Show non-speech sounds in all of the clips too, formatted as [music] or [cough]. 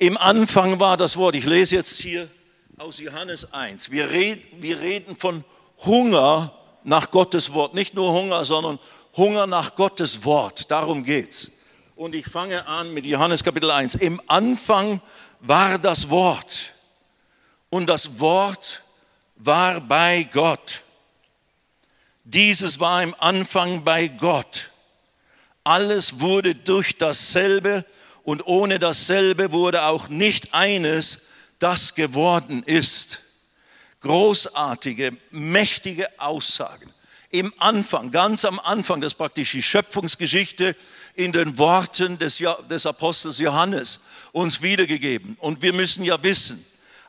Im Anfang war das Wort, ich lese jetzt hier aus Johannes 1. Wir, red, wir reden von Hunger nach Gottes Wort. Nicht nur Hunger, sondern Hunger nach Gottes Wort. Darum geht's. Und ich fange an mit Johannes Kapitel 1. Im Anfang war das Wort. Und das Wort war bei Gott. Dieses war im Anfang bei Gott. Alles wurde durch dasselbe und ohne dasselbe wurde auch nicht eines, das geworden ist. Großartige, mächtige Aussagen. Im Anfang, ganz am Anfang, das ist praktisch die Schöpfungsgeschichte in den Worten des, des Apostels Johannes uns wiedergegeben. Und wir müssen ja wissen,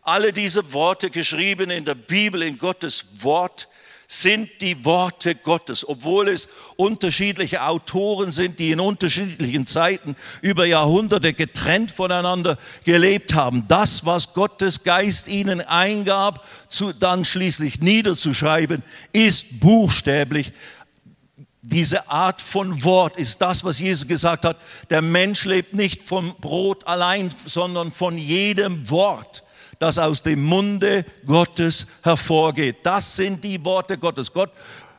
alle diese Worte geschrieben in der Bibel, in Gottes Wort, sind die Worte Gottes, obwohl es unterschiedliche Autoren sind, die in unterschiedlichen Zeiten über Jahrhunderte getrennt voneinander gelebt haben. Das, was Gottes Geist ihnen eingab, zu, dann schließlich niederzuschreiben, ist buchstäblich diese Art von Wort ist das, was Jesus gesagt hat. Der Mensch lebt nicht vom Brot allein, sondern von jedem Wort, das aus dem Munde Gottes hervorgeht. Das sind die Worte Gottes. Gott,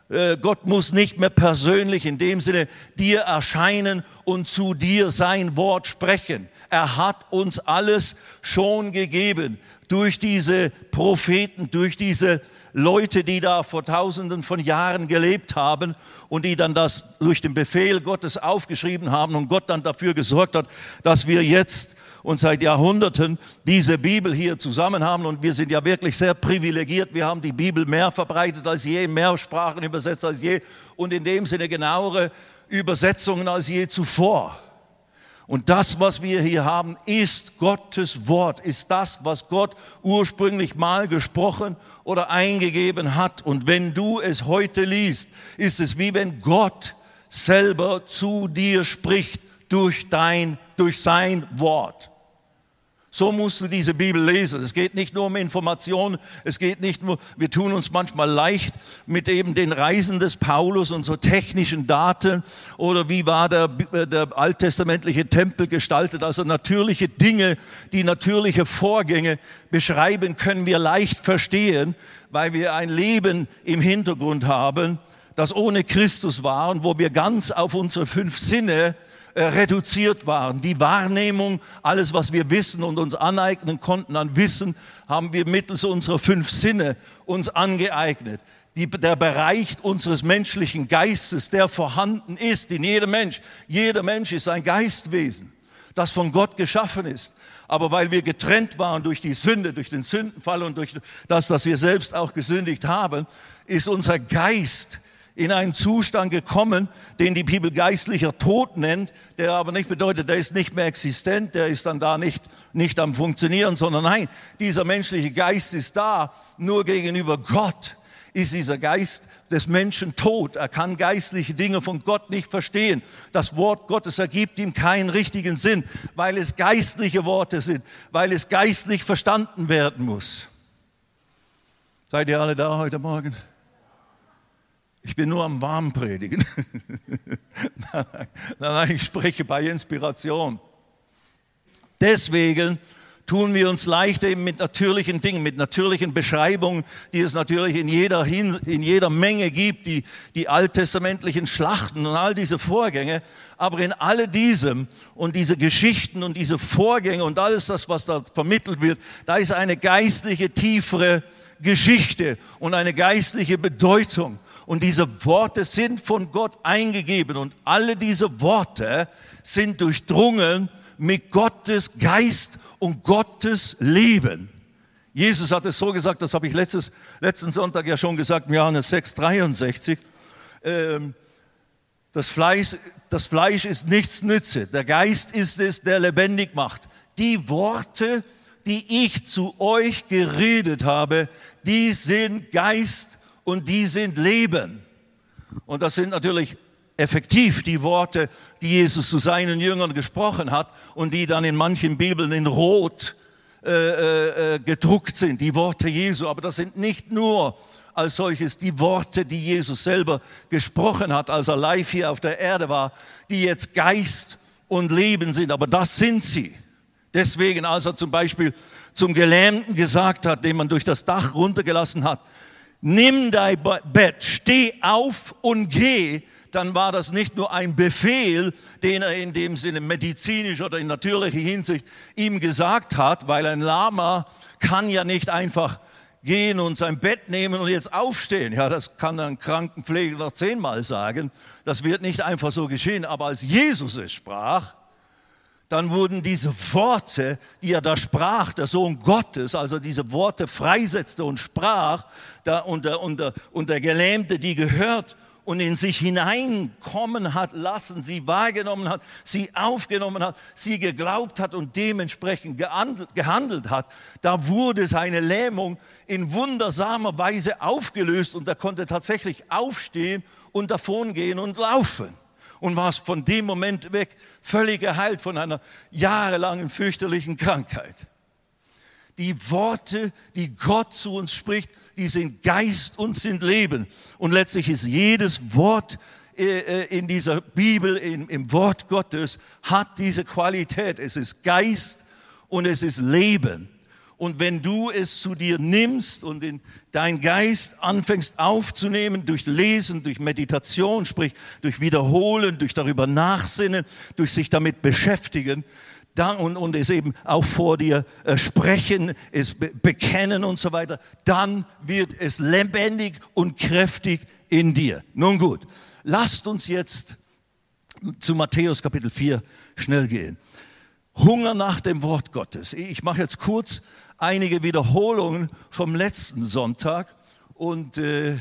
äh, Gott muss nicht mehr persönlich in dem Sinne dir erscheinen und zu dir sein Wort sprechen. Er hat uns alles schon gegeben durch diese Propheten, durch diese Leute, die da vor tausenden von Jahren gelebt haben und die dann das durch den Befehl Gottes aufgeschrieben haben und Gott dann dafür gesorgt hat, dass wir jetzt und seit Jahrhunderten diese Bibel hier zusammen haben. Und wir sind ja wirklich sehr privilegiert. Wir haben die Bibel mehr verbreitet als je, mehr Sprachen übersetzt als je und in dem Sinne genauere Übersetzungen als je zuvor. Und das, was wir hier haben, ist Gottes Wort, ist das, was Gott ursprünglich mal gesprochen oder eingegeben hat. Und wenn du es heute liest, ist es wie wenn Gott selber zu dir spricht durch dein, durch sein Wort. So musst du diese Bibel lesen. Es geht nicht nur um Informationen, es geht nicht nur, wir tun uns manchmal leicht mit eben den Reisen des Paulus und so technischen Daten oder wie war der, der alttestamentliche Tempel gestaltet. Also natürliche Dinge, die natürliche Vorgänge beschreiben, können wir leicht verstehen, weil wir ein Leben im Hintergrund haben, das ohne Christus war und wo wir ganz auf unsere fünf Sinne äh, reduziert waren. Die Wahrnehmung, alles, was wir wissen und uns aneignen konnten an Wissen, haben wir mittels unserer fünf Sinne uns angeeignet. Die, der Bereich unseres menschlichen Geistes, der vorhanden ist in jedem Mensch. Jeder Mensch ist ein Geistwesen, das von Gott geschaffen ist. Aber weil wir getrennt waren durch die Sünde, durch den Sündenfall und durch das, dass wir selbst auch gesündigt haben, ist unser Geist in einen Zustand gekommen, den die Bibel geistlicher Tod nennt, der aber nicht bedeutet, der ist nicht mehr existent, der ist dann da nicht, nicht am Funktionieren, sondern nein, dieser menschliche Geist ist da, nur gegenüber Gott ist dieser Geist des Menschen tot. Er kann geistliche Dinge von Gott nicht verstehen. Das Wort Gottes ergibt ihm keinen richtigen Sinn, weil es geistliche Worte sind, weil es geistlich verstanden werden muss. Seid ihr alle da heute Morgen? Ich bin nur am Warm predigen. [laughs] nein, nein, ich spreche bei Inspiration. Deswegen tun wir uns leichter eben mit natürlichen Dingen, mit natürlichen Beschreibungen, die es natürlich in jeder, in jeder Menge gibt, die, die alttestamentlichen Schlachten und all diese Vorgänge. Aber in all diesem und diese Geschichten und diese Vorgänge und alles das, was da vermittelt wird, da ist eine geistliche, tiefere Geschichte und eine geistliche Bedeutung. Und diese Worte sind von Gott eingegeben und alle diese Worte sind durchdrungen mit Gottes Geist und Gottes Leben. Jesus hat es so gesagt, das habe ich letztes, letzten Sonntag ja schon gesagt, im Johannes 6, 63. Ähm, das Fleisch, das Fleisch ist nichts nütze, der Geist ist es, der lebendig macht. Die Worte, die ich zu euch geredet habe, die sind Geist und die sind Leben. Und das sind natürlich effektiv die Worte, die Jesus zu seinen Jüngern gesprochen hat und die dann in manchen Bibeln in Rot äh, äh, äh, gedruckt sind, die Worte Jesu. Aber das sind nicht nur als solches die Worte, die Jesus selber gesprochen hat, als er live hier auf der Erde war, die jetzt Geist und Leben sind. Aber das sind sie. Deswegen, als er zum Beispiel zum Gelähmten gesagt hat, den man durch das Dach runtergelassen hat, nimm dein Bett, steh auf und geh, dann war das nicht nur ein Befehl, den er in dem Sinne medizinisch oder in natürlicher Hinsicht ihm gesagt hat, weil ein Lama kann ja nicht einfach gehen und sein Bett nehmen und jetzt aufstehen. Ja, das kann ein Krankenpfleger noch zehnmal sagen. Das wird nicht einfach so geschehen. Aber als Jesus es sprach, dann wurden diese Worte, die er da sprach, der Sohn Gottes, also diese Worte freisetzte und sprach, da, und, der, und, der, und der Gelähmte, die gehört und in sich hineinkommen hat lassen, sie wahrgenommen hat, sie aufgenommen hat, sie geglaubt hat und dementsprechend gehandelt hat, da wurde seine Lähmung in wundersamer Weise aufgelöst und er konnte tatsächlich aufstehen und davongehen und laufen und war von dem Moment weg völlig geheilt von einer jahrelangen fürchterlichen Krankheit. Die Worte, die Gott zu uns spricht, die sind Geist und sind Leben. Und letztlich ist jedes Wort äh, äh, in dieser Bibel, im Wort Gottes, hat diese Qualität. Es ist Geist und es ist Leben. Und wenn du es zu dir nimmst und in dein Geist anfängst aufzunehmen durch Lesen, durch Meditation, sprich durch Wiederholen, durch darüber nachsinnen, durch sich damit beschäftigen, dann, und, und es eben auch vor dir äh, sprechen, es be bekennen und so weiter, dann wird es lebendig und kräftig in dir. Nun gut, lasst uns jetzt zu Matthäus Kapitel 4 schnell gehen. Hunger nach dem Wort Gottes. Ich mache jetzt kurz einige Wiederholungen vom letzten Sonntag und äh, äh,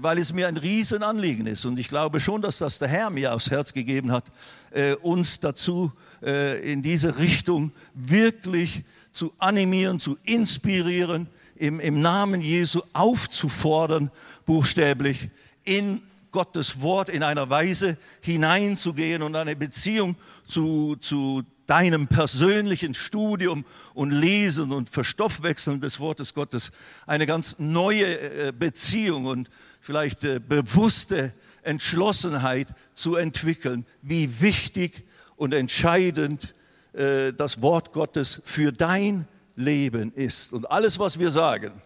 weil es mir ein Riesenanliegen ist und ich glaube schon, dass das der Herr mir aufs Herz gegeben hat, äh, uns dazu äh, in diese Richtung wirklich zu animieren, zu inspirieren, im, im Namen Jesu aufzufordern, buchstäblich in Gottes Wort in einer Weise hineinzugehen und eine Beziehung zu, zu deinem persönlichen Studium und Lesen und Verstoffwechseln des Wortes Gottes eine ganz neue äh, Beziehung und vielleicht äh, bewusste Entschlossenheit zu entwickeln, wie wichtig und entscheidend äh, das Wort Gottes für dein Leben ist. Und alles, was wir sagen,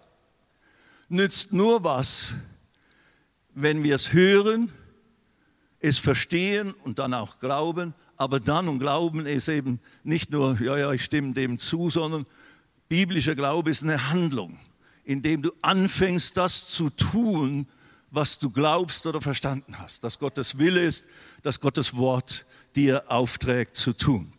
nützt nur was, wenn wir es hören, es verstehen und dann auch glauben aber dann und Glauben ist eben nicht nur, ja, ja, ich stimme dem zu, sondern biblischer Glaube ist eine Handlung, indem du anfängst, das zu tun, was du glaubst oder verstanden hast, dass Gottes Wille ist, dass Gottes Wort dir aufträgt zu tun.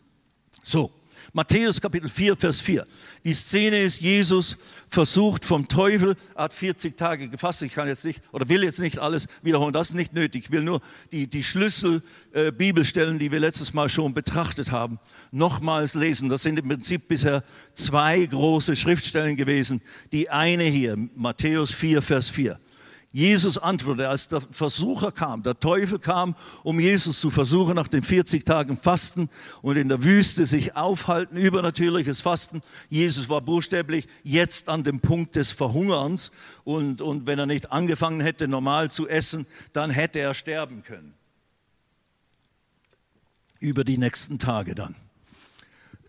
So, Matthäus Kapitel 4, Vers 4. Die Szene ist, Jesus versucht vom Teufel, hat 40 Tage gefasst. Ich kann jetzt nicht oder will jetzt nicht alles wiederholen, das ist nicht nötig. Ich will nur die, die Schlüssel-Bibelstellen, äh, die wir letztes Mal schon betrachtet haben, nochmals lesen. Das sind im Prinzip bisher zwei große Schriftstellen gewesen. Die eine hier, Matthäus 4, Vers 4. Jesus antwortete, als der Versucher kam, der Teufel kam, um Jesus zu versuchen, nach den 40 Tagen Fasten und in der Wüste sich aufhalten, übernatürliches Fasten. Jesus war buchstäblich jetzt an dem Punkt des Verhungerns und, und wenn er nicht angefangen hätte, normal zu essen, dann hätte er sterben können. Über die nächsten Tage dann.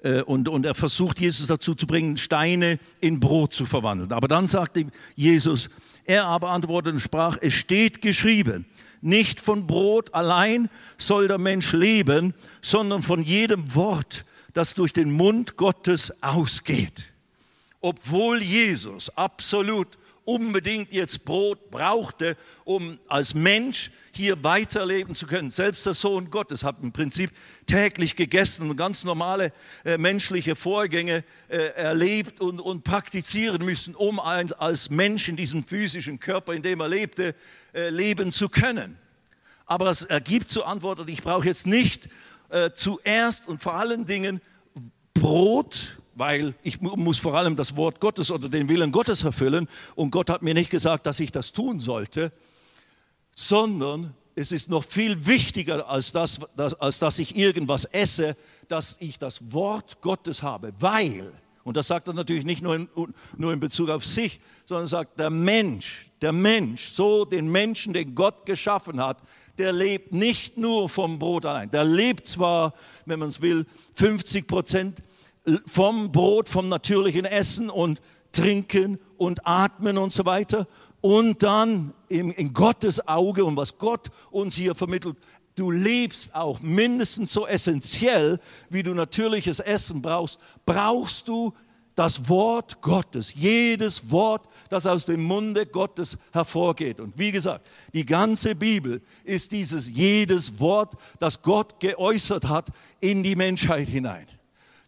Äh, und, und er versucht Jesus dazu zu bringen, Steine in Brot zu verwandeln. Aber dann sagte Jesus, er aber antwortete und sprach, es steht geschrieben, nicht von Brot allein soll der Mensch leben, sondern von jedem Wort, das durch den Mund Gottes ausgeht. Obwohl Jesus absolut unbedingt jetzt Brot brauchte, um als Mensch hier weiterleben zu können. Selbst der Sohn Gottes hat im Prinzip täglich gegessen und ganz normale äh, menschliche Vorgänge äh, erlebt und, und praktizieren müssen, um ein, als Mensch in diesem physischen Körper, in dem er lebte, äh, leben zu können. Aber es ergibt zur Antwort, ich brauche jetzt nicht äh, zuerst und vor allen Dingen Brot weil ich muss vor allem das Wort Gottes oder den Willen Gottes erfüllen und Gott hat mir nicht gesagt, dass ich das tun sollte, sondern es ist noch viel wichtiger als, das, als dass ich irgendwas esse, dass ich das Wort Gottes habe, weil, und das sagt er natürlich nicht nur in, nur in Bezug auf sich, sondern sagt der Mensch, der Mensch, so den Menschen, den Gott geschaffen hat, der lebt nicht nur vom Brot allein. Der lebt zwar, wenn man es will, 50 Prozent vom Brot, vom natürlichen Essen und Trinken und Atmen und so weiter. Und dann in, Gottes Auge und was Gott uns hier vermittelt, du lebst auch mindestens so essentiell, wie du natürliches Essen brauchst, brauchst du das Wort Gottes, jedes Wort, das aus dem Munde Gottes hervorgeht. Und wie gesagt, die ganze Bibel ist dieses jedes Wort, das Gott geäußert hat in die Menschheit hinein.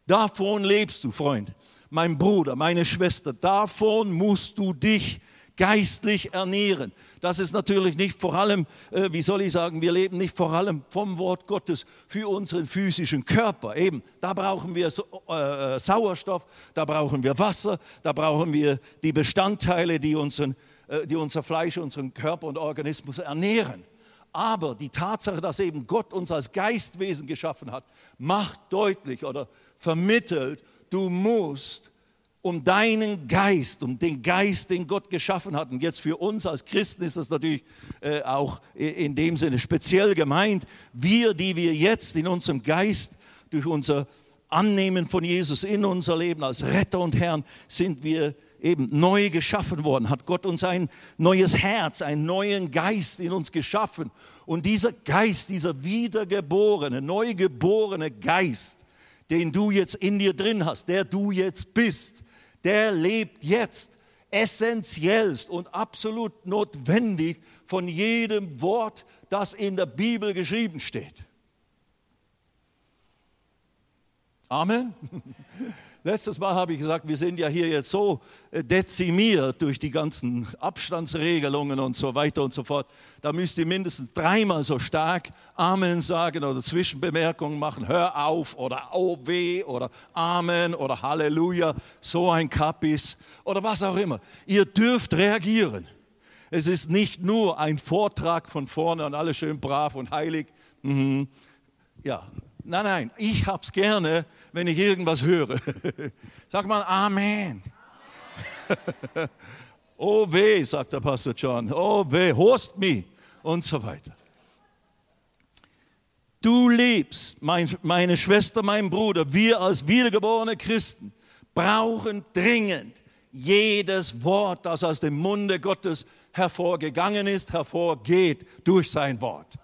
Davon lebst du, Freund, mein Bruder, meine Schwester, davon musst du dich geistlich ernähren. Das ist natürlich nicht vor allem, äh, wie soll ich sagen, wir leben nicht vor allem vom Wort Gottes für unseren physischen Körper. Eben, da brauchen wir so, äh, äh, Sauerstoff, da brauchen wir Wasser, da brauchen wir die Bestandteile, die, unseren, äh, die unser Fleisch, unseren Körper und Organismus ernähren. Aber die Tatsache, dass eben Gott uns als Geistwesen geschaffen hat, macht deutlich oder vermittelt, du musst um deinen Geist, um den Geist, den Gott geschaffen hat. Und jetzt für uns als Christen ist das natürlich äh, auch in dem Sinne speziell gemeint. Wir, die wir jetzt in unserem Geist durch unser Annehmen von Jesus in unser Leben als Retter und Herrn sind wir eben neu geschaffen worden, hat Gott uns ein neues Herz, einen neuen Geist in uns geschaffen. Und dieser Geist, dieser wiedergeborene, neugeborene Geist, den du jetzt in dir drin hast, der du jetzt bist, der lebt jetzt essentiellst und absolut notwendig von jedem Wort, das in der Bibel geschrieben steht. Amen. [laughs] Letztes Mal habe ich gesagt, wir sind ja hier jetzt so äh, dezimiert durch die ganzen Abstandsregelungen und so weiter und so fort. Da müsst ihr mindestens dreimal so stark Amen sagen oder Zwischenbemerkungen machen. Hör auf oder weh oder Amen oder Halleluja, so ein Kapis oder was auch immer. Ihr dürft reagieren. Es ist nicht nur ein Vortrag von vorne und alles schön brav und heilig. Mhm. Ja, Nein, nein, ich hab's gerne, wenn ich irgendwas höre. [laughs] Sag mal Amen. [laughs] oh weh, sagt der Pastor John. Oh weh, host me und so weiter. Du liebst, mein, meine Schwester, mein Bruder, wir als wiedergeborene Christen brauchen dringend jedes Wort, das aus dem Munde Gottes hervorgegangen ist, hervorgeht durch sein Wort.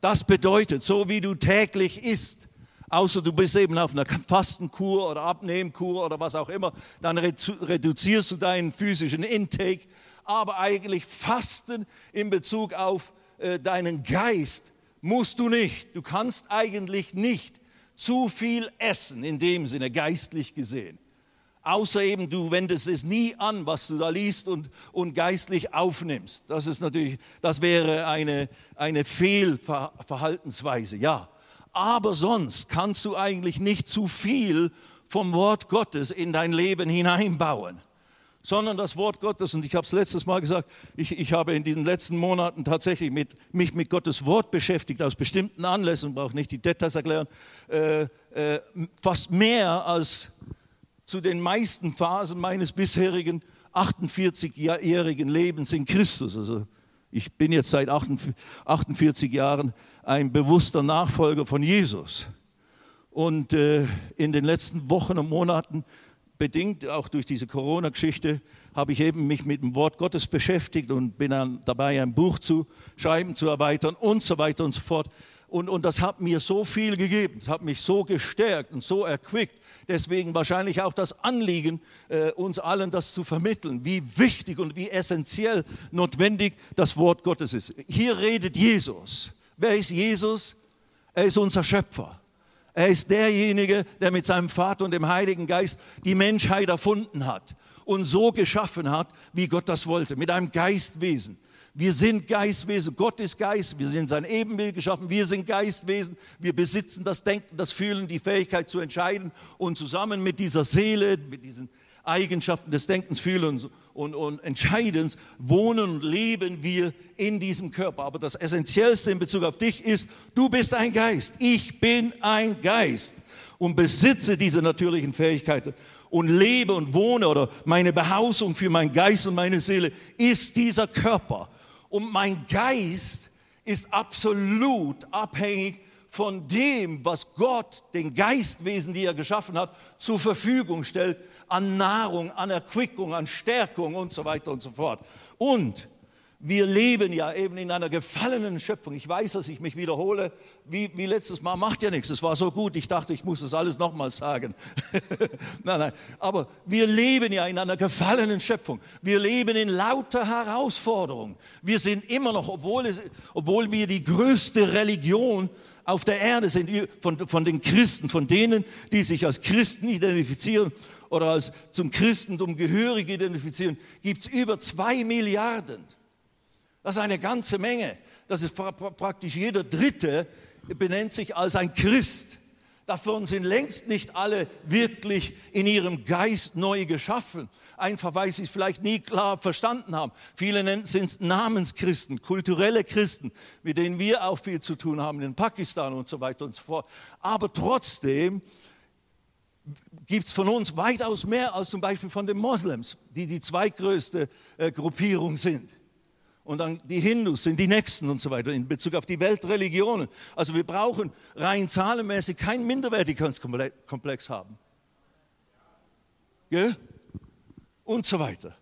Das bedeutet, so wie du täglich isst, außer du bist eben auf einer Fastenkur oder Abnehmkur oder was auch immer, dann reduzierst du deinen physischen Intake. Aber eigentlich Fasten in Bezug auf äh, deinen Geist musst du nicht. Du kannst eigentlich nicht zu viel essen, in dem Sinne geistlich gesehen. Außer eben du wendest es nie an, was du da liest und, und geistlich aufnimmst. Das ist natürlich, das wäre eine, eine Fehlverhaltensweise, ja. Aber sonst kannst du eigentlich nicht zu viel vom Wort Gottes in dein Leben hineinbauen, sondern das Wort Gottes, und ich habe es letztes Mal gesagt, ich, ich habe in diesen letzten Monaten tatsächlich mit, mich mit Gottes Wort beschäftigt, aus bestimmten Anlässen, brauche nicht die Details erklären, äh, äh, fast mehr als zu den meisten Phasen meines bisherigen 48-jährigen Lebens in Christus. Also ich bin jetzt seit 48 Jahren ein bewusster Nachfolger von Jesus. Und äh, in den letzten Wochen und Monaten, bedingt auch durch diese Corona-Geschichte, habe ich eben mich mit dem Wort Gottes beschäftigt und bin dabei, ein Buch zu schreiben, zu erweitern und so weiter und so fort. Und, und das hat mir so viel gegeben, es hat mich so gestärkt und so erquickt. Deswegen wahrscheinlich auch das Anliegen, äh, uns allen das zu vermitteln, wie wichtig und wie essentiell notwendig das Wort Gottes ist. Hier redet Jesus. Wer ist Jesus? Er ist unser Schöpfer. Er ist derjenige, der mit seinem Vater und dem Heiligen Geist die Menschheit erfunden hat und so geschaffen hat, wie Gott das wollte, mit einem Geistwesen. Wir sind Geistwesen. Gott ist Geist. Wir sind sein Ebenbild geschaffen. Wir sind Geistwesen. Wir besitzen das Denken, das Fühlen, die Fähigkeit zu entscheiden. Und zusammen mit dieser Seele, mit diesen Eigenschaften des Denkens, Fühlens und, und Entscheidens wohnen und leben wir in diesem Körper. Aber das Essentiellste in Bezug auf dich ist, du bist ein Geist. Ich bin ein Geist und besitze diese natürlichen Fähigkeiten und lebe und wohne oder meine Behausung für meinen Geist und meine Seele ist dieser Körper. Und mein Geist ist absolut abhängig von dem, was Gott, den Geistwesen, die er geschaffen hat, zur Verfügung stellt, an Nahrung, an Erquickung, an Stärkung und so weiter und so fort. Und wir leben ja eben in einer gefallenen Schöpfung. Ich weiß, dass ich mich wiederhole, wie, wie letztes Mal, macht ja nichts. Es war so gut, ich dachte, ich muss das alles nochmal sagen. [laughs] nein, nein, aber wir leben ja in einer gefallenen Schöpfung. Wir leben in lauter Herausforderungen. Wir sind immer noch, obwohl, es, obwohl wir die größte Religion auf der Erde sind, von, von den Christen, von denen, die sich als Christen identifizieren oder als zum Christentum gehörig identifizieren, gibt es über zwei Milliarden. Das ist eine ganze Menge. Das ist praktisch jeder Dritte benennt sich als ein Christ. Davon sind längst nicht alle wirklich in ihrem Geist neu geschaffen. Einfach weil sie es vielleicht nie klar verstanden haben. Viele sind Namenschristen, kulturelle Christen, mit denen wir auch viel zu tun haben in Pakistan und so weiter und so fort. Aber trotzdem gibt es von uns weitaus mehr als zum Beispiel von den Moslems, die die zweitgrößte äh, Gruppierung sind und dann die Hindus sind die Nächsten und so weiter in Bezug auf die Weltreligionen. Also wir brauchen rein zahlenmäßig keinen Minderwertigkeitskomplex haben. Gell? Und so weiter.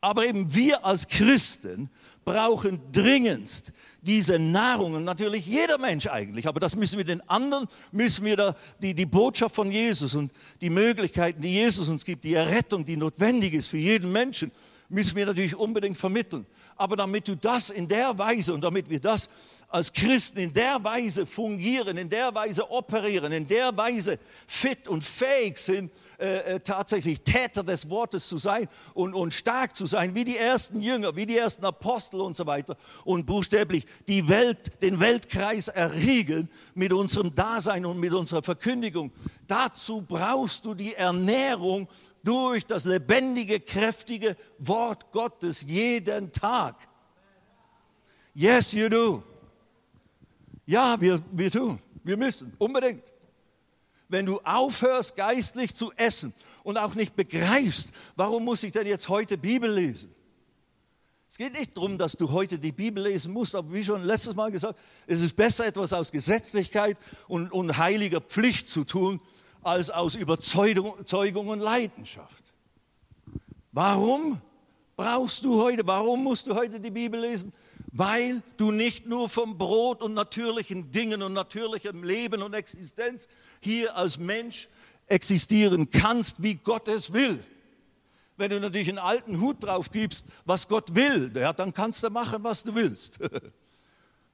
Aber eben wir als Christen brauchen dringendst diese Nahrung und natürlich jeder Mensch eigentlich, aber das müssen wir den anderen, müssen wir da die, die Botschaft von Jesus und die Möglichkeiten, die Jesus uns gibt, die Errettung, die notwendig ist für jeden Menschen, müssen wir natürlich unbedingt vermitteln. Aber damit du das in der Weise und damit wir das als Christen in der Weise fungieren, in der Weise operieren, in der Weise fit und fähig sind, äh, äh, tatsächlich Täter des Wortes zu sein und, und stark zu sein, wie die ersten Jünger, wie die ersten Apostel und so weiter und buchstäblich die Welt, den Weltkreis erriegeln mit unserem Dasein und mit unserer Verkündigung. Dazu brauchst du die Ernährung durch das lebendige, kräftige Wort Gottes jeden Tag. Yes, you do. Ja, wir, wir tun. Wir müssen. Unbedingt. Wenn du aufhörst, geistlich zu essen und auch nicht begreifst, warum muss ich denn jetzt heute Bibel lesen? Es geht nicht darum, dass du heute die Bibel lesen musst, aber wie schon letztes Mal gesagt, es ist besser, etwas aus Gesetzlichkeit und, und heiliger Pflicht zu tun, als aus Überzeugung und Leidenschaft. Warum brauchst du heute, warum musst du heute die Bibel lesen? Weil du nicht nur vom Brot und natürlichen Dingen und natürlichem Leben und Existenz hier als Mensch existieren kannst, wie Gott es will. Wenn du natürlich einen alten Hut drauf gibst, was Gott will, ja, dann kannst du machen, was du willst. [laughs]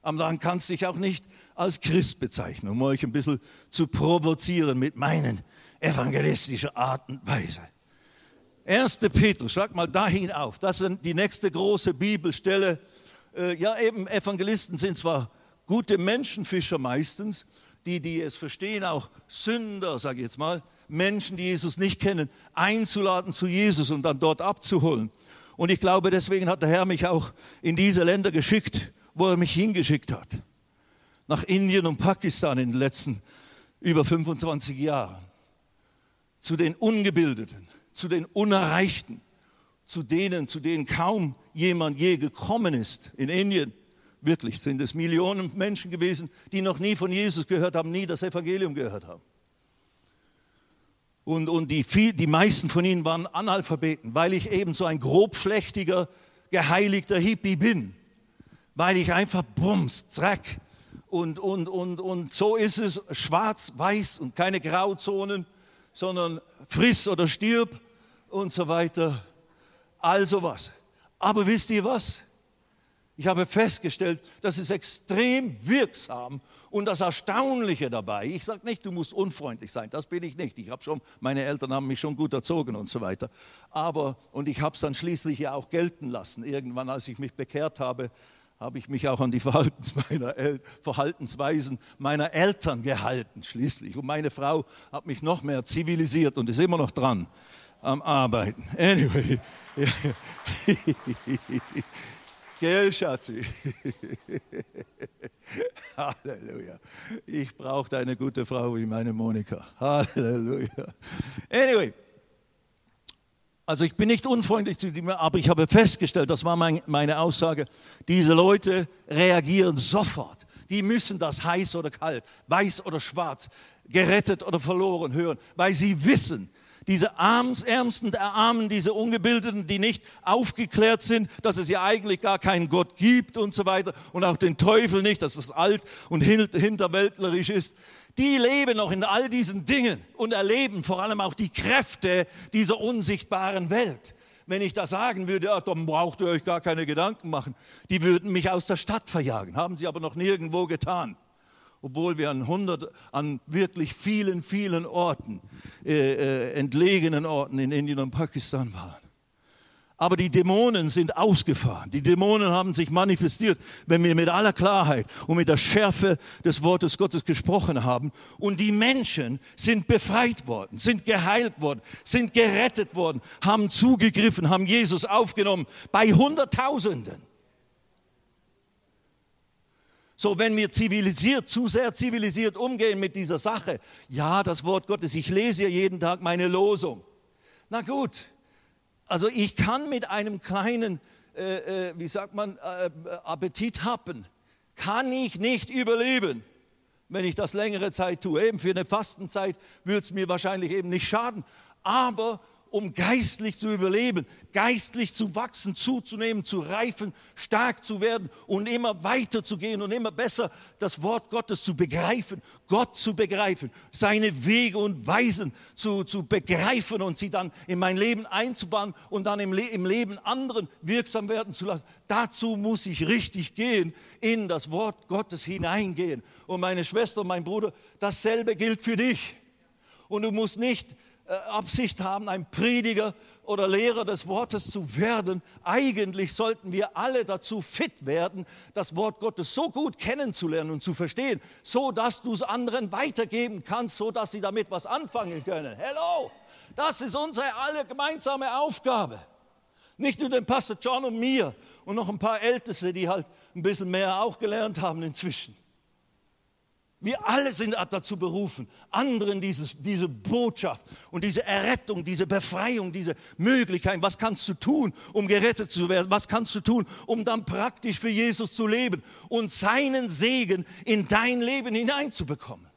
Aber dann kannst du dich auch nicht als Christ bezeichnen, um euch ein bisschen zu provozieren mit meinen evangelistischen Art und Weise. 1. Petrus, schlag mal dahin auf, das ist die nächste große Bibelstelle. Äh, ja, eben Evangelisten sind zwar gute Menschenfischer meistens, die, die es verstehen, auch Sünder, sage ich jetzt mal, Menschen, die Jesus nicht kennen, einzuladen zu Jesus und dann dort abzuholen. Und ich glaube, deswegen hat der Herr mich auch in diese Länder geschickt, wo er mich hingeschickt hat nach Indien und Pakistan in den letzten über 25 Jahren. Zu den Ungebildeten, zu den Unerreichten, zu denen, zu denen kaum jemand je gekommen ist. In Indien wirklich sind es Millionen Menschen gewesen, die noch nie von Jesus gehört haben, nie das Evangelium gehört haben. Und, und die, viel, die meisten von ihnen waren Analphabeten, weil ich eben so ein grobschlächtiger, geheiligter Hippie bin. Weil ich einfach Bums, Dreck, und, und, und, und so ist es schwarz, weiß und keine Grauzonen, sondern friss oder stirb und so weiter. Also was. Aber wisst ihr was? Ich habe festgestellt, das ist extrem wirksam und das Erstaunliche dabei, ich sage nicht, du musst unfreundlich sein, das bin ich nicht. Ich habe schon, meine Eltern haben mich schon gut erzogen und so weiter. Aber, und ich habe es dann schließlich ja auch gelten lassen, irgendwann, als ich mich bekehrt habe, habe ich mich auch an die [laughs] Verhaltensweisen meiner Eltern gehalten schließlich. Und meine Frau hat mich noch mehr zivilisiert und ist immer noch dran am Arbeiten. Anyway. [laughs] Gell, Schatzi? [laughs] Halleluja. Ich brauche eine gute Frau wie meine Monika. Halleluja. Anyway. Also ich bin nicht unfreundlich zu ihm, aber ich habe festgestellt, das war mein, meine Aussage, diese Leute reagieren sofort. Die müssen das heiß oder kalt, weiß oder schwarz, gerettet oder verloren hören, weil sie wissen, diese Ärmsten der Armen, diese Ungebildeten, die nicht aufgeklärt sind, dass es ja eigentlich gar keinen Gott gibt und so weiter und auch den Teufel nicht, dass es alt und hinterwäldlerisch ist, die leben noch in all diesen Dingen und erleben vor allem auch die Kräfte dieser unsichtbaren Welt. Wenn ich da sagen würde, ja, dann braucht ihr euch gar keine Gedanken machen, die würden mich aus der Stadt verjagen, haben sie aber noch nirgendwo getan obwohl wir an hundert, an wirklich vielen, vielen Orten, äh, äh, entlegenen Orten in Indien und Pakistan waren. Aber die Dämonen sind ausgefahren. Die Dämonen haben sich manifestiert, wenn wir mit aller Klarheit und mit der Schärfe des Wortes Gottes gesprochen haben. Und die Menschen sind befreit worden, sind geheilt worden, sind gerettet worden, haben zugegriffen, haben Jesus aufgenommen bei Hunderttausenden. So, wenn wir zivilisiert, zu sehr zivilisiert umgehen mit dieser Sache, ja, das Wort Gottes, ich lese ja jeden Tag meine Losung. Na gut, also ich kann mit einem kleinen, äh, äh, wie sagt man, äh, Appetit haben, kann ich nicht überleben, wenn ich das längere Zeit tue. Eben für eine Fastenzeit würde es mir wahrscheinlich eben nicht schaden. Aber um geistlich zu überleben, geistlich zu wachsen, zuzunehmen, zu reifen, stark zu werden und immer weiter zu gehen und immer besser das Wort Gottes zu begreifen, Gott zu begreifen, seine Wege und Weisen zu, zu begreifen und sie dann in mein Leben einzubauen und dann im, Le im Leben anderen wirksam werden zu lassen. Dazu muss ich richtig gehen, in das Wort Gottes hineingehen. Und meine Schwester und mein Bruder, dasselbe gilt für dich. Und du musst nicht Absicht haben, ein Prediger oder Lehrer des Wortes zu werden. Eigentlich sollten wir alle dazu fit werden, das Wort Gottes so gut kennenzulernen und zu verstehen, so dass du es anderen weitergeben kannst, so dass sie damit was anfangen können. Hello, das ist unsere alle gemeinsame Aufgabe. Nicht nur dem Pastor John und mir und noch ein paar Älteste, die halt ein bisschen mehr auch gelernt haben inzwischen. Wir alle sind dazu berufen, anderen dieses, diese Botschaft und diese Errettung, diese Befreiung, diese Möglichkeit, was kannst du tun, um gerettet zu werden, was kannst du tun, um dann praktisch für Jesus zu leben und seinen Segen in dein Leben hineinzubekommen.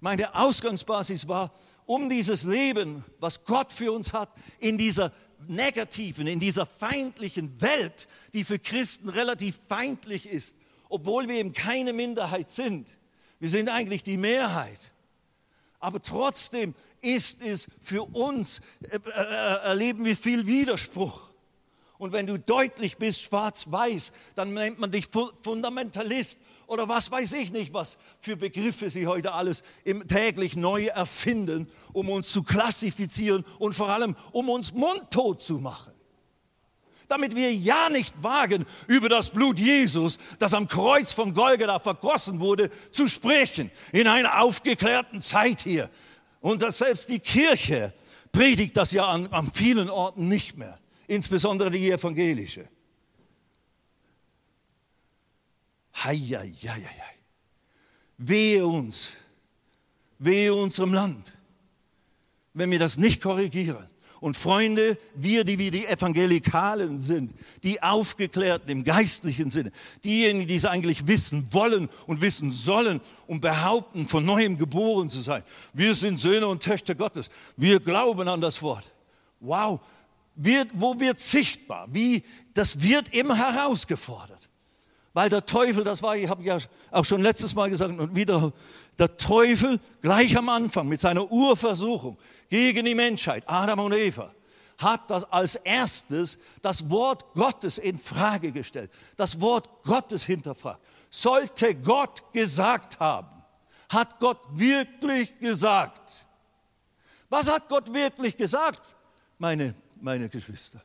Meine Ausgangsbasis war, um dieses Leben, was Gott für uns hat, in dieser negativen, in dieser feindlichen Welt, die für Christen relativ feindlich ist, obwohl wir eben keine Minderheit sind, wir sind eigentlich die Mehrheit. Aber trotzdem ist es für uns, äh, äh, erleben wir viel Widerspruch. Und wenn du deutlich bist, schwarz-weiß, dann nennt man dich Fundamentalist oder was weiß ich nicht, was für Begriffe sie heute alles im, täglich neu erfinden, um uns zu klassifizieren und vor allem um uns mundtot zu machen damit wir ja nicht wagen, über das Blut Jesus, das am Kreuz von Golgatha vergossen wurde, zu sprechen, in einer aufgeklärten Zeit hier. Und dass selbst die Kirche predigt das ja an, an vielen Orten nicht mehr, insbesondere die evangelische. Hei, hei, hei, hei. Wehe uns, wehe unserem Land, wenn wir das nicht korrigieren. Und Freunde, wir, die wie die Evangelikalen sind, die Aufgeklärten im geistlichen Sinne, diejenigen, die es eigentlich wissen wollen und wissen sollen und behaupten, von neuem geboren zu sein. Wir sind Söhne und Töchter Gottes. Wir glauben an das Wort. Wow, wird, wo wird sichtbar? Wie, das wird immer herausgefordert. Weil der Teufel, das war, ich habe ja auch schon letztes Mal gesagt und wieder, der Teufel gleich am Anfang mit seiner Urversuchung gegen die Menschheit, Adam und Eva, hat das als erstes das Wort Gottes in Frage gestellt, das Wort Gottes hinterfragt. Sollte Gott gesagt haben, hat Gott wirklich gesagt? Was hat Gott wirklich gesagt, meine, meine Geschwister?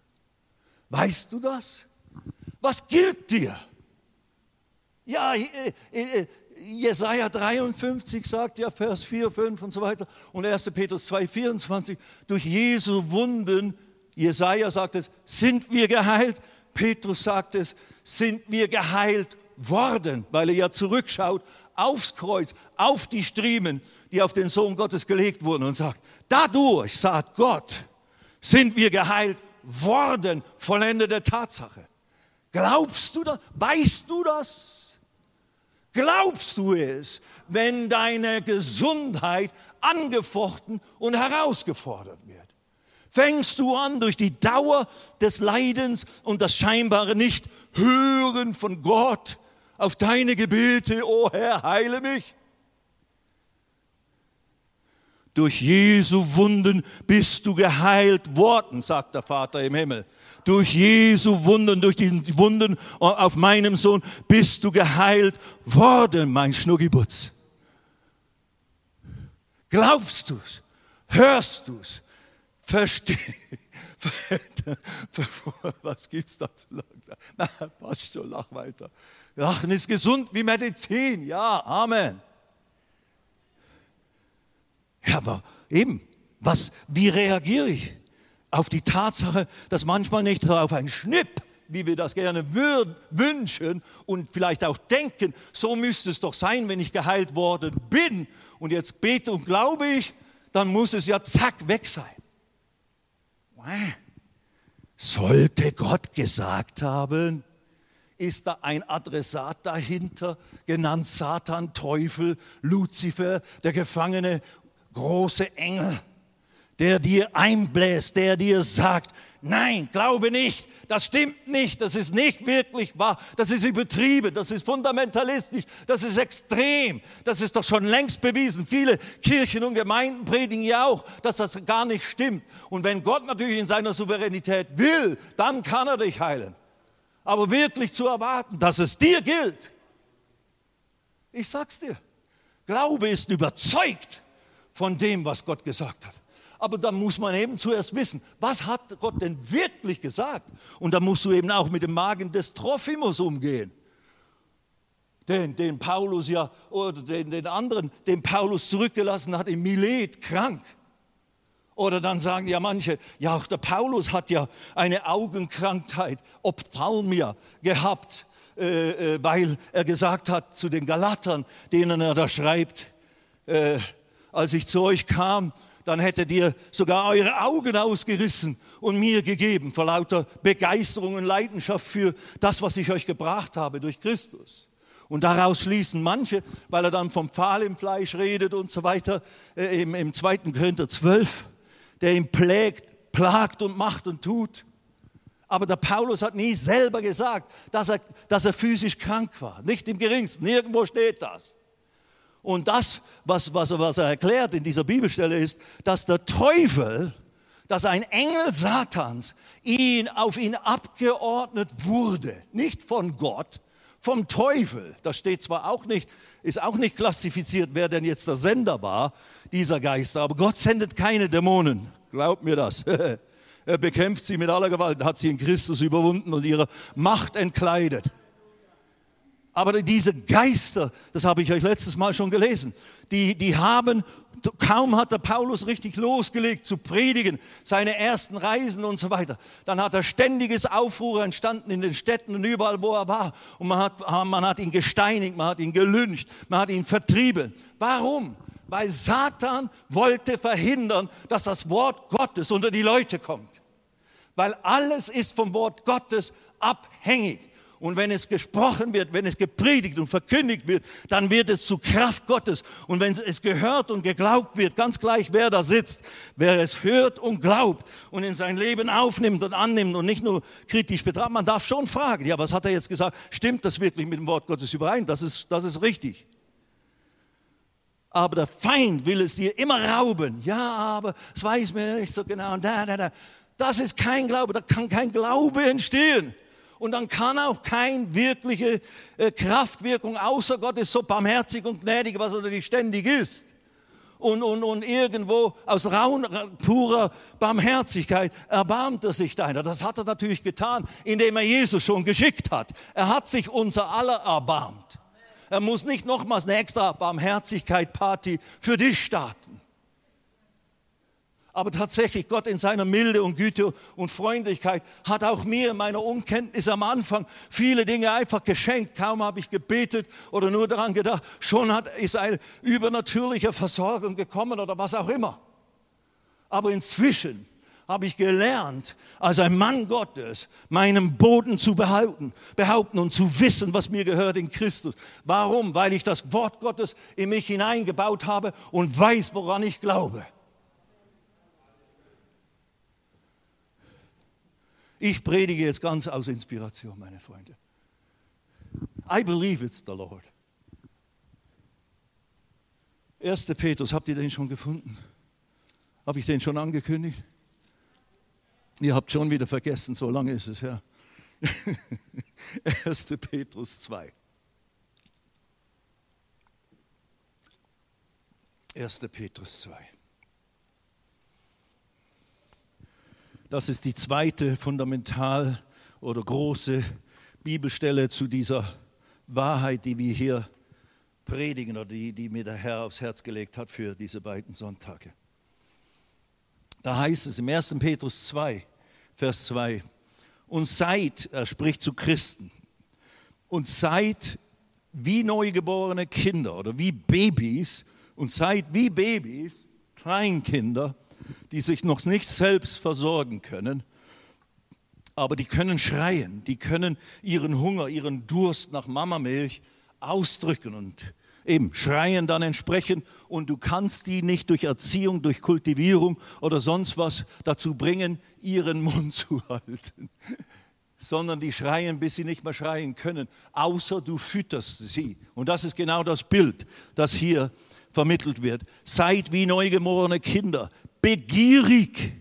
Weißt du das? Was gilt dir? Ja, äh, äh, Jesaja 53 sagt ja, Vers 4, 5 und so weiter. Und 1. Petrus 2, 24, durch Jesu Wunden, Jesaja sagt es, sind wir geheilt. Petrus sagt es, sind wir geheilt worden, weil er ja zurückschaut aufs Kreuz, auf die Striemen, die auf den Sohn Gottes gelegt wurden und sagt, dadurch, sagt Gott, sind wir geheilt worden, vollendete Tatsache. Glaubst du das? Weißt du das? Glaubst du es, wenn deine Gesundheit angefochten und herausgefordert wird? Fängst du an, durch die Dauer des Leidens und das scheinbare Nicht-Hören von Gott auf deine Gebete, oh Herr, heile mich? Durch Jesu Wunden bist du geheilt worden, sagt der Vater im Himmel. Durch Jesu Wunden, durch die Wunden auf meinem Sohn bist du geheilt worden, mein Schnuggibutz. Glaubst du's? Hörst du's? Verstehst [laughs] Was gibt's da zu lachen? Na, passt schon, lach weiter. Lachen ist gesund wie Medizin. Ja, Amen. Ja, aber eben, was, wie reagiere ich auf die Tatsache, dass manchmal nicht auf einen Schnipp, wie wir das gerne wünschen und vielleicht auch denken, so müsste es doch sein, wenn ich geheilt worden bin und jetzt bete und glaube ich, dann muss es ja zack weg sein. Sollte Gott gesagt haben, ist da ein Adressat dahinter, genannt Satan, Teufel, Luzifer, der Gefangene große Engel, der dir einbläst, der dir sagt, nein, glaube nicht, das stimmt nicht, das ist nicht wirklich wahr, das ist übertrieben, das ist fundamentalistisch, das ist extrem, das ist doch schon längst bewiesen. Viele Kirchen und Gemeinden predigen ja auch, dass das gar nicht stimmt. Und wenn Gott natürlich in seiner Souveränität will, dann kann er dich heilen. Aber wirklich zu erwarten, dass es dir gilt, ich sag's dir, Glaube ist überzeugt von dem, was Gott gesagt hat. Aber da muss man eben zuerst wissen, was hat Gott denn wirklich gesagt? Und da musst du eben auch mit dem Magen des Trophimus umgehen. Den, den Paulus ja, oder den, den anderen, den Paulus zurückgelassen hat in Milet, krank. Oder dann sagen ja manche, ja auch der Paulus hat ja eine Augenkrankheit, Ophthalmia, gehabt, äh, äh, weil er gesagt hat zu den Galatern, denen er da schreibt, äh, als ich zu euch kam, dann hättet ihr sogar eure Augen ausgerissen und mir gegeben, vor lauter Begeisterung und Leidenschaft für das, was ich euch gebracht habe durch Christus. Und daraus schließen manche, weil er dann vom Pfahl im Fleisch redet und so weiter, äh, im, im 2. Korinther 12, der ihn plägt, plagt und macht und tut. Aber der Paulus hat nie selber gesagt, dass er, dass er physisch krank war. Nicht im geringsten. Nirgendwo steht das. Und das, was, was, was er erklärt in dieser Bibelstelle ist, dass der Teufel, dass ein Engel Satans ihn auf ihn abgeordnet wurde, nicht von Gott, vom Teufel. Das steht zwar auch nicht, ist auch nicht klassifiziert, wer denn jetzt der Sender war, dieser Geister, aber Gott sendet keine Dämonen. Glaubt mir das. [laughs] er bekämpft sie mit aller Gewalt, hat sie in Christus überwunden und ihrer Macht entkleidet. Aber diese Geister, das habe ich euch letztes Mal schon gelesen, die, die haben, kaum hat der Paulus richtig losgelegt zu predigen, seine ersten Reisen und so weiter, dann hat er ständiges Aufruhr entstanden in den Städten und überall, wo er war. Und man hat, man hat ihn gesteinigt, man hat ihn gelüncht, man hat ihn vertrieben. Warum? Weil Satan wollte verhindern, dass das Wort Gottes unter die Leute kommt. Weil alles ist vom Wort Gottes abhängig. Und wenn es gesprochen wird, wenn es gepredigt und verkündigt wird, dann wird es zu Kraft Gottes. Und wenn es gehört und geglaubt wird, ganz gleich wer da sitzt, wer es hört und glaubt und in sein Leben aufnimmt und annimmt und nicht nur kritisch betrachtet, man darf schon fragen, ja, was hat er jetzt gesagt? Stimmt das wirklich mit dem Wort Gottes überein? Das ist, das ist richtig. Aber der Feind will es dir immer rauben. Ja, aber es weiß mir nicht so genau. Da, da, da. Das ist kein Glaube, da kann kein Glaube entstehen. Und dann kann auch keine wirkliche äh, Kraftwirkung, außer Gott ist so barmherzig und gnädig, was er natürlich ständig ist. Und, und, und irgendwo aus raun, purer Barmherzigkeit erbarmt er sich deiner. Das hat er natürlich getan, indem er Jesus schon geschickt hat. Er hat sich unser aller erbarmt. Er muss nicht nochmals eine extra Barmherzigkeit-Party für dich starten. Aber tatsächlich, Gott in seiner Milde und Güte und Freundlichkeit hat auch mir in meiner Unkenntnis am Anfang viele Dinge einfach geschenkt. Kaum habe ich gebetet oder nur daran gedacht, schon hat, ist eine übernatürliche Versorgung gekommen oder was auch immer. Aber inzwischen habe ich gelernt, als ein Mann Gottes, meinen Boden zu behaupten, behaupten und zu wissen, was mir gehört in Christus. Warum? Weil ich das Wort Gottes in mich hineingebaut habe und weiß, woran ich glaube. Ich predige jetzt ganz aus Inspiration, meine Freunde. I believe it's the Lord. 1. Petrus, habt ihr den schon gefunden? Habe ich den schon angekündigt? Ihr habt schon wieder vergessen, so lange ist es her. [laughs] 1. Petrus 2. 1. Petrus 2. Das ist die zweite fundamental oder große Bibelstelle zu dieser Wahrheit, die wir hier predigen oder die, die mir der Herr aufs Herz gelegt hat für diese beiden Sonntage. Da heißt es im 1. Petrus 2, Vers 2, und seid, er spricht zu Christen, und seid wie neugeborene Kinder oder wie Babys und seid wie Babys, Kleinkinder, die sich noch nicht selbst versorgen können, aber die können schreien, die können ihren Hunger, ihren Durst nach Mamamilch ausdrücken und eben schreien dann entsprechend und du kannst die nicht durch Erziehung, durch Kultivierung oder sonst was dazu bringen, ihren Mund [laughs] zu halten, sondern die schreien, bis sie nicht mehr schreien können, außer du fütterst sie. Und das ist genau das Bild, das hier vermittelt wird. Seid wie neugeborene Kinder, begierig,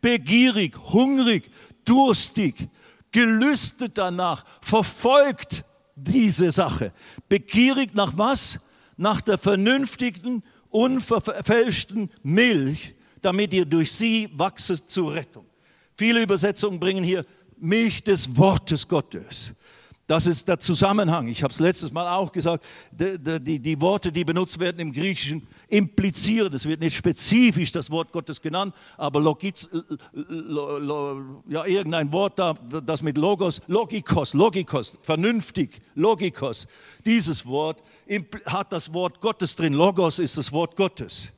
begierig, hungrig, durstig, gelüstet danach, verfolgt diese Sache. Begierig nach was? nach der vernünftigen, unverfälschten Milch, damit ihr durch sie wachset zur Rettung. Viele Übersetzungen bringen hier Milch des Wortes Gottes. Das ist der Zusammenhang. Ich habe es letztes Mal auch gesagt, die, die, die, Worte, die benutzt werden im Griechischen, implizieren, es wird nicht spezifisch das Wort Gottes genannt, aber Logiz, ja, irgendein Wort da, das mit Logos, Logikos, Logikos, vernünftig, Logikos, dieses Wort hat das Wort Gottes drin. Logos ist das Wort Gottes.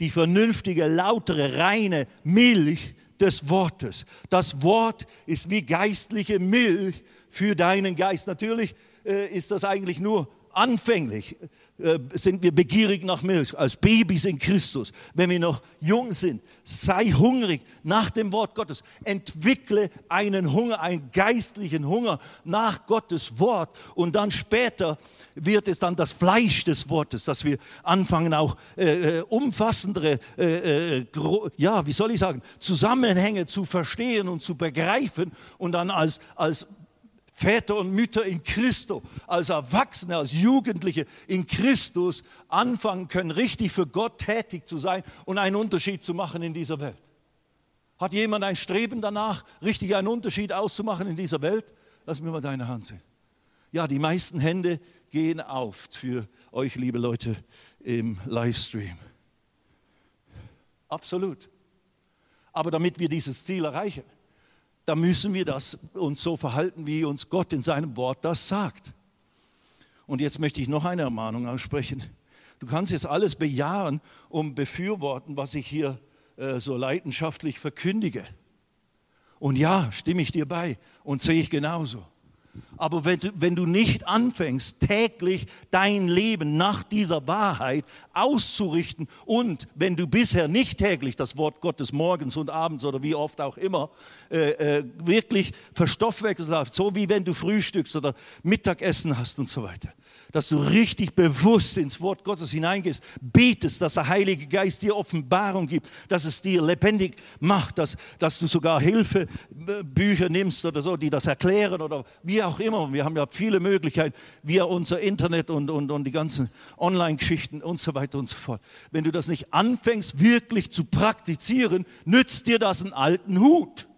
Die vernünftige, lautere, reine Milch des Wortes. Das Wort ist wie geistliche Milch für deinen Geist. Natürlich äh, ist das eigentlich nur anfänglich. Äh, sind wir begierig nach Milch, als Babys in Christus. Wenn wir noch jung sind, sei hungrig nach dem Wort Gottes. Entwickle einen Hunger, einen geistlichen Hunger nach Gottes Wort. Und dann später wird es dann das Fleisch des Wortes, dass wir anfangen auch äh, äh umfassendere, äh, äh ja, wie soll ich sagen, Zusammenhänge zu verstehen und zu begreifen und dann als, als Väter und Mütter in Christus, als Erwachsene, als Jugendliche in Christus anfangen können, richtig für Gott tätig zu sein und einen Unterschied zu machen in dieser Welt. Hat jemand ein Streben danach, richtig einen Unterschied auszumachen in dieser Welt? Lass mir mal deine Hand sehen. Ja, die meisten Hände gehen auf für euch, liebe Leute, im Livestream. Absolut. Aber damit wir dieses Ziel erreichen, da müssen wir das, uns so verhalten, wie uns Gott in seinem Wort das sagt. Und jetzt möchte ich noch eine Ermahnung aussprechen. Du kannst jetzt alles bejahen und befürworten, was ich hier äh, so leidenschaftlich verkündige. Und ja, stimme ich dir bei und sehe ich genauso. Aber wenn du, wenn du nicht anfängst, täglich dein Leben nach dieser Wahrheit auszurichten und wenn du bisher nicht täglich das Wort Gottes morgens und abends oder wie oft auch immer äh, äh, wirklich verstoffwechselt hast, so wie wenn du frühstückst oder Mittagessen hast und so weiter, dass du richtig bewusst ins Wort Gottes hineingehst, betest, dass der Heilige Geist dir Offenbarung gibt, dass es dir lebendig macht, dass, dass du sogar Hilfebücher nimmst oder so, die das erklären oder wie auch immer. Wir haben ja viele Möglichkeiten via unser Internet und, und, und die ganzen Online-Geschichten und so weiter und so fort. Wenn du das nicht anfängst, wirklich zu praktizieren, nützt dir das einen alten Hut.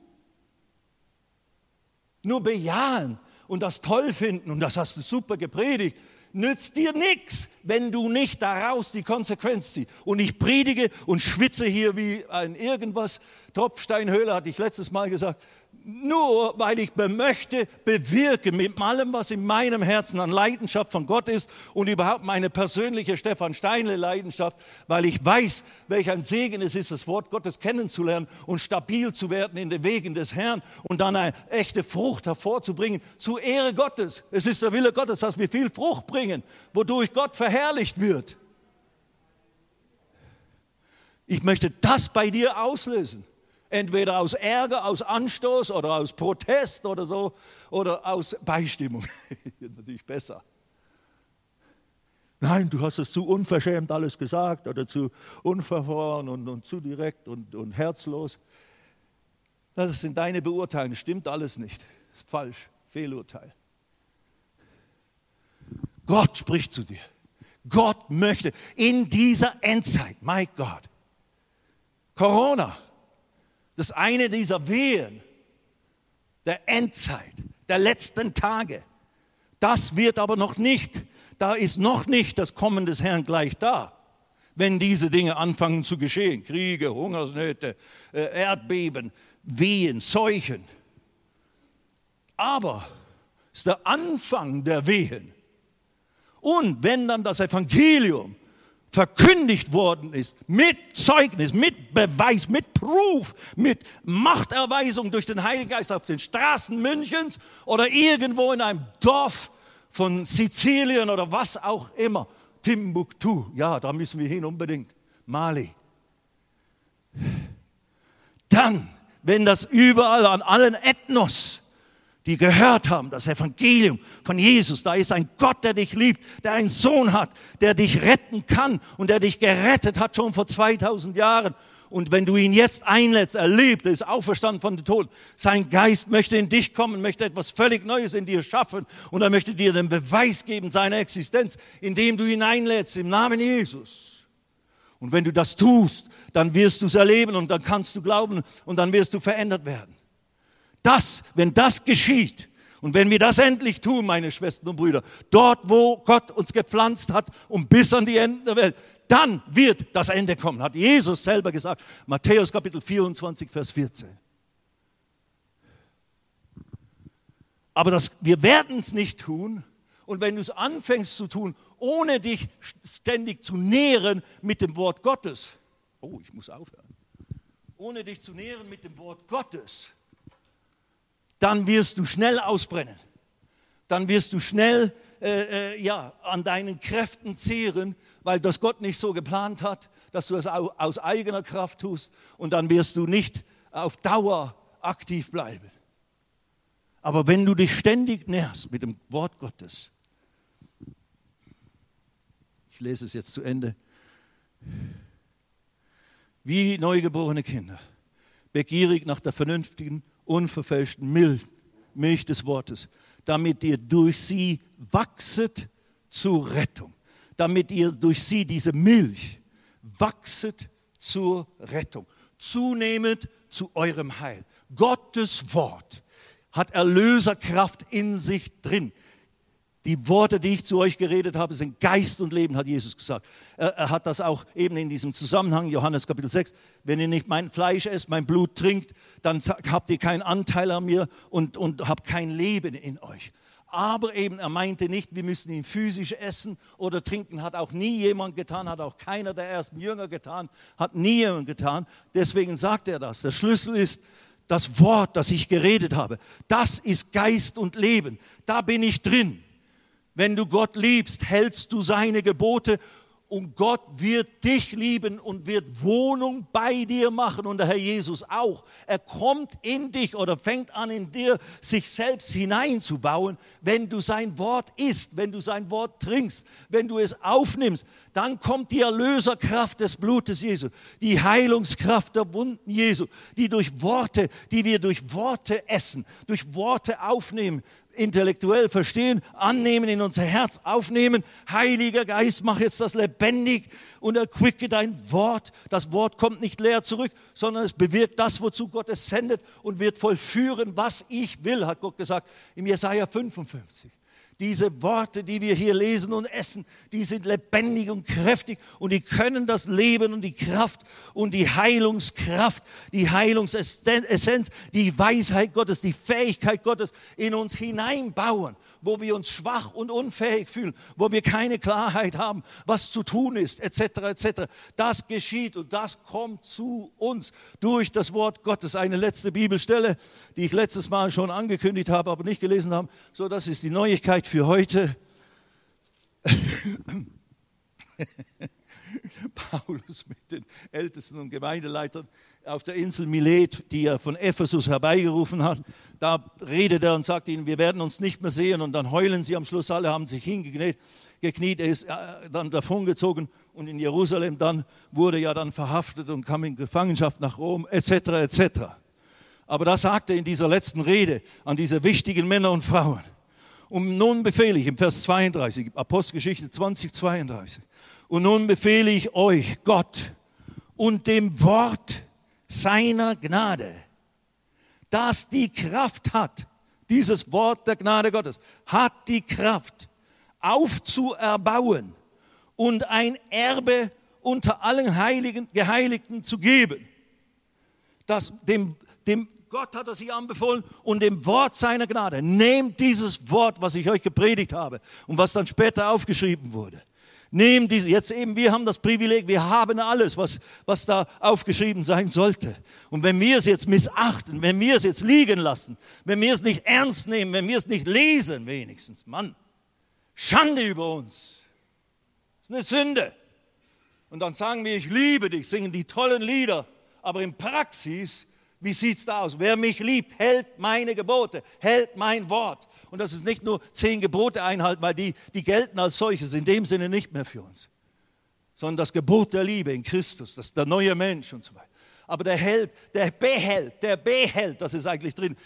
Nur bejahen und das toll finden und das hast du super gepredigt nützt dir nichts, wenn du nicht daraus die Konsequenz ziehst. Und ich predige und schwitze hier wie ein irgendwas. Tropfsteinhöhle hatte ich letztes Mal gesagt. Nur weil ich möchte bewirken mit allem, was in meinem Herzen an Leidenschaft von Gott ist und überhaupt meine persönliche Stefan Steinle Leidenschaft, weil ich weiß, welch ein Segen es ist, das Wort Gottes kennenzulernen und stabil zu werden in den Wegen des Herrn und dann eine echte Frucht hervorzubringen zur Ehre Gottes. Es ist der Wille Gottes, dass wir viel Frucht bringen, wodurch Gott verherrlicht wird. Ich möchte das bei dir auslösen. Entweder aus Ärger, aus Anstoß oder aus Protest oder so oder aus Beistimmung. [laughs] Natürlich besser. Nein, du hast es zu unverschämt alles gesagt oder zu unverfroren und, und zu direkt und, und herzlos. Das sind deine Beurteilungen, stimmt alles nicht. Ist falsch, Fehlurteil. Gott spricht zu dir. Gott möchte in dieser Endzeit, mein Gott, Corona, das eine dieser Wehen der Endzeit, der letzten Tage. Das wird aber noch nicht, da ist noch nicht das Kommen des Herrn gleich da, wenn diese Dinge anfangen zu geschehen. Kriege, Hungersnöte, äh, Erdbeben, Wehen, Seuchen. Aber es ist der Anfang der Wehen. Und wenn dann das Evangelium verkündigt worden ist, mit Zeugnis, mit Beweis, mit Proof, mit Machterweisung durch den Heiligen Geist auf den Straßen Münchens oder irgendwo in einem Dorf von Sizilien oder was auch immer. Timbuktu, ja, da müssen wir hin unbedingt. Mali. Dann, wenn das überall an allen Ethnos die gehört haben, das Evangelium von Jesus. Da ist ein Gott, der dich liebt, der einen Sohn hat, der dich retten kann und der dich gerettet hat schon vor 2000 Jahren. Und wenn du ihn jetzt einlädst, er lebt, er ist auferstanden von den Toten. Sein Geist möchte in dich kommen, möchte etwas völlig Neues in dir schaffen und er möchte dir den Beweis geben seiner Existenz, indem du ihn einlädst im Namen Jesus. Und wenn du das tust, dann wirst du es erleben und dann kannst du glauben und dann wirst du verändert werden. Das, wenn das geschieht und wenn wir das endlich tun, meine Schwestern und Brüder, dort, wo Gott uns gepflanzt hat und bis an die Enden der Welt, dann wird das Ende kommen, hat Jesus selber gesagt. Matthäus Kapitel 24, Vers 14. Aber das, wir werden es nicht tun. Und wenn du es anfängst zu tun, ohne dich ständig zu nähren mit dem Wort Gottes, oh, ich muss aufhören, ohne dich zu nähren mit dem Wort Gottes, dann wirst du schnell ausbrennen. Dann wirst du schnell äh, äh, ja, an deinen Kräften zehren, weil das Gott nicht so geplant hat, dass du es aus eigener Kraft tust und dann wirst du nicht auf Dauer aktiv bleiben. Aber wenn du dich ständig nährst mit dem Wort Gottes, ich lese es jetzt zu Ende, wie neugeborene Kinder, begierig nach der vernünftigen unverfälschten Milch, des Wortes, damit ihr durch sie wachset zur Rettung, damit ihr durch sie, diese Milch, wachset zur Rettung, zunehmend zu eurem Heil. Gottes Wort hat Erlöserkraft in sich drin. Die Worte, die ich zu euch geredet habe, sind Geist und Leben, hat Jesus gesagt. Er, er, hat das auch eben in diesem Zusammenhang, Johannes Kapitel 6, wenn ihr nicht mein Fleisch esst, mein Blut trinkt, dann habt ihr keinen Anteil an mir und, und habt kein Leben in euch. Aber eben, er meinte nicht, wir müssen ihn physisch essen oder trinken, hat auch nie jemand getan, hat auch keiner der ersten Jünger getan, hat nie jemand getan. Deswegen sagt er das. Der Schlüssel ist, das Wort, das ich geredet habe, das ist Geist und Leben. Da bin ich drin. Wenn du Gott liebst, hältst du seine Gebote und Gott wird dich lieben und wird Wohnung bei dir machen und der Herr Jesus auch. Er kommt in dich oder fängt an in dir, sich selbst hineinzubauen, wenn du sein Wort isst, wenn du sein Wort trinkst, wenn du es aufnimmst. Dann kommt die Erlöserkraft des Blutes Jesu, die Heilungskraft der Wunden Jesu, die durch Worte, die wir durch Worte essen, durch Worte aufnehmen, intellektuell verstehen, annehmen, in unser Herz aufnehmen. Heiliger Geist, mach jetzt das lebendig und erquicke dein Wort. Das Wort kommt nicht leer zurück, sondern es bewirkt das, wozu Gott es sendet und wird vollführen, was ich will, hat Gott gesagt im Jesaja 55. Diese Worte, die wir hier lesen und essen, die sind lebendig und kräftig und die können das Leben und die Kraft und die Heilungskraft, die Heilungsessenz, die Weisheit Gottes, die Fähigkeit Gottes in uns hineinbauen wo wir uns schwach und unfähig fühlen, wo wir keine Klarheit haben, was zu tun ist, etc., etc. Das geschieht und das kommt zu uns durch das Wort Gottes. Eine letzte Bibelstelle, die ich letztes Mal schon angekündigt habe, aber nicht gelesen habe. So, das ist die Neuigkeit für heute. [laughs] [laughs] Paulus mit den Ältesten und Gemeindeleitern auf der Insel Milet, die er von Ephesus herbeigerufen hat. Da redet er und sagt ihnen, wir werden uns nicht mehr sehen. Und dann heulen sie am Schluss alle, haben sich hingekniet. Gekniet. Er ist äh, dann davongezogen und in Jerusalem dann wurde ja dann verhaftet und kam in Gefangenschaft nach Rom, etc., etc. Aber da sagt er in dieser letzten Rede an diese wichtigen Männer und Frauen. Und nun befehle ich im Vers 32, Apostelgeschichte 20, 32. Und nun befehle ich euch, Gott und dem Wort seiner Gnade, das die Kraft hat, dieses Wort der Gnade Gottes, hat die Kraft aufzuerbauen und ein Erbe unter allen Heiligen, Geheiligten zu geben. Das, dem, dem Gott hat er sich anbefohlen und dem Wort seiner Gnade. Nehmt dieses Wort, was ich euch gepredigt habe und was dann später aufgeschrieben wurde. Nehmen diese, jetzt eben, wir haben das Privileg, wir haben alles, was, was da aufgeschrieben sein sollte. Und wenn wir es jetzt missachten, wenn wir es jetzt liegen lassen, wenn wir es nicht ernst nehmen, wenn wir es nicht lesen, wenigstens, Mann, Schande über uns. Das ist eine Sünde. Und dann sagen wir, ich liebe dich, singen die tollen Lieder, aber in Praxis, wie sieht es da aus? Wer mich liebt, hält meine Gebote, hält mein Wort. Und das ist nicht nur zehn Gebote einhalten, weil die, die gelten als solches in dem Sinne nicht mehr für uns, sondern das Gebot der Liebe in Christus, das, der neue Mensch und so weiter. Aber der hält, der behält, der behält, das ist eigentlich drin,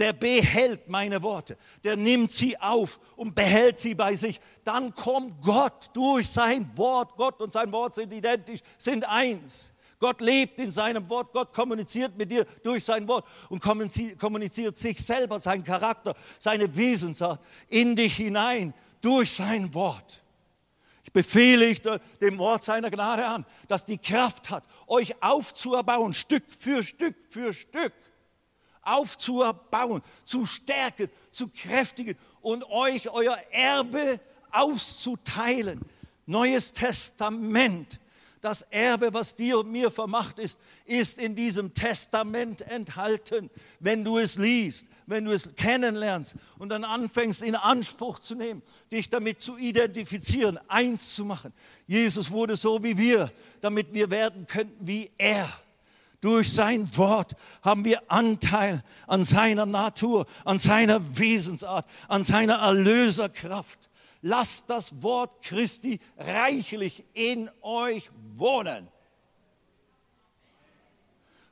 der behält meine Worte, der nimmt sie auf und behält sie bei sich. Dann kommt Gott durch sein Wort. Gott und sein Wort sind identisch, sind eins. Gott lebt in seinem Wort, Gott kommuniziert mit dir durch sein Wort und kommuniziert sich selber, seinen Charakter, seine Wesensart in dich hinein durch sein Wort. Ich befehle ich dem Wort seiner Gnade an, dass die Kraft hat, euch aufzuerbauen, Stück für Stück für Stück, aufzuerbauen, zu stärken, zu kräftigen und euch euer Erbe auszuteilen. Neues Testament das Erbe, was dir und mir vermacht ist, ist in diesem Testament enthalten. Wenn du es liest, wenn du es kennenlernst und dann anfängst in Anspruch zu nehmen, dich damit zu identifizieren, eins zu machen. Jesus wurde so wie wir, damit wir werden könnten wie er. Durch sein Wort haben wir Anteil an seiner Natur, an seiner Wesensart, an seiner Erlöserkraft. Lasst das Wort Christi reichlich in euch wohnen.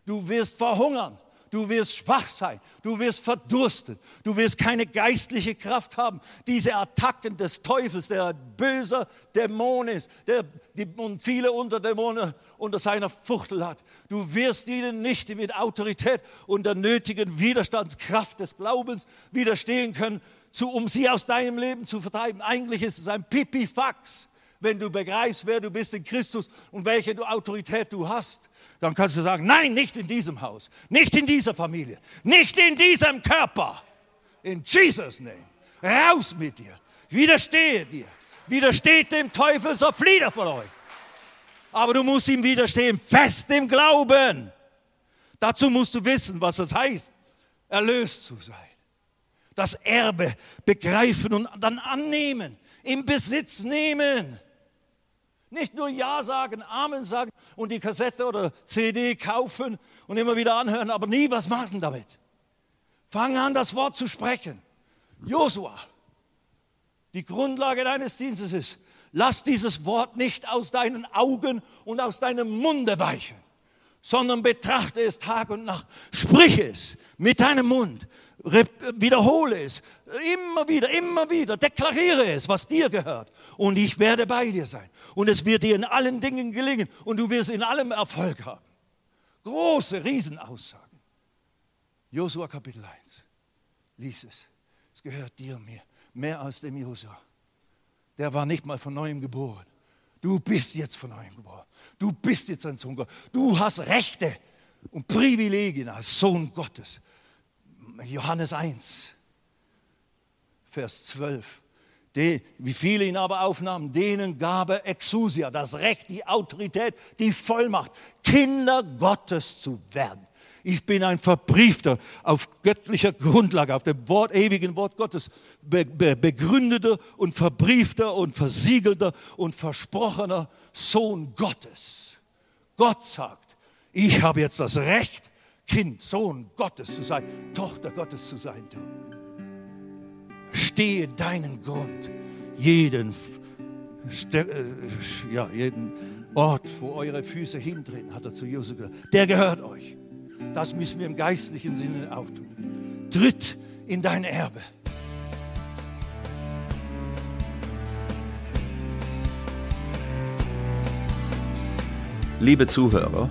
Du wirst verhungern, du wirst schwach sein, du wirst verdursten, du wirst keine geistliche Kraft haben. Diese Attacken des Teufels, der böser Dämon ist, der die, und viele Unterdämonen unter seiner Fuchtel hat. Du wirst ihnen nicht mit Autorität und der nötigen Widerstandskraft des Glaubens widerstehen können, zu, um sie aus deinem Leben zu vertreiben. Eigentlich ist es ein Pipifax. Wenn du begreifst, wer du bist in Christus und welche Autorität du hast, dann kannst du sagen, nein, nicht in diesem Haus, nicht in dieser Familie, nicht in diesem Körper. In Jesus' Name. Raus mit dir. Widerstehe dir. Widersteht dem Teufel, so flieht er von euch. Aber du musst ihm widerstehen, fest im Glauben. Dazu musst du wissen, was es heißt, erlöst zu sein das Erbe begreifen und dann annehmen, im Besitz nehmen. Nicht nur Ja sagen, Amen sagen und die Kassette oder CD kaufen und immer wieder anhören, aber nie was machen damit. Fang an, das Wort zu sprechen. Josua, die Grundlage deines Dienstes ist, lass dieses Wort nicht aus deinen Augen und aus deinem Munde weichen, sondern betrachte es Tag und Nacht. Sprich es mit deinem Mund, wiederhole es, immer wieder, immer wieder, deklariere es, was dir gehört. Und ich werde bei dir sein. Und es wird dir in allen Dingen gelingen und du wirst in allem Erfolg haben. Große Riesenaussagen. Josua Kapitel 1. Lies es. Es gehört dir und mir. mehr als dem Josua. Der war nicht mal von neuem geboren. Du bist jetzt von neuem geboren. Du bist jetzt ein Sohn Gottes. Du hast Rechte und Privilegien als Sohn Gottes. Johannes 1, Vers 12. Die, wie viele ihn aber aufnahmen, denen gab er Exousia, das Recht, die Autorität, die Vollmacht, Kinder Gottes zu werden. Ich bin ein Verbriefter auf göttlicher Grundlage, auf dem Wort, ewigen Wort Gottes, be, be, begründeter und verbriefter und versiegelter und versprochener Sohn Gottes. Gott sagt, ich habe jetzt das Recht, Kind, Sohn Gottes zu sein, Tochter Gottes zu sein. Du. Stehe deinen Grund, jeden, äh, ja, jeden Ort, wo eure Füße hintreten, hat er zu Josef gesagt, der gehört euch. Das müssen wir im geistlichen Sinne auch tun. Tritt in dein Erbe. Liebe Zuhörer,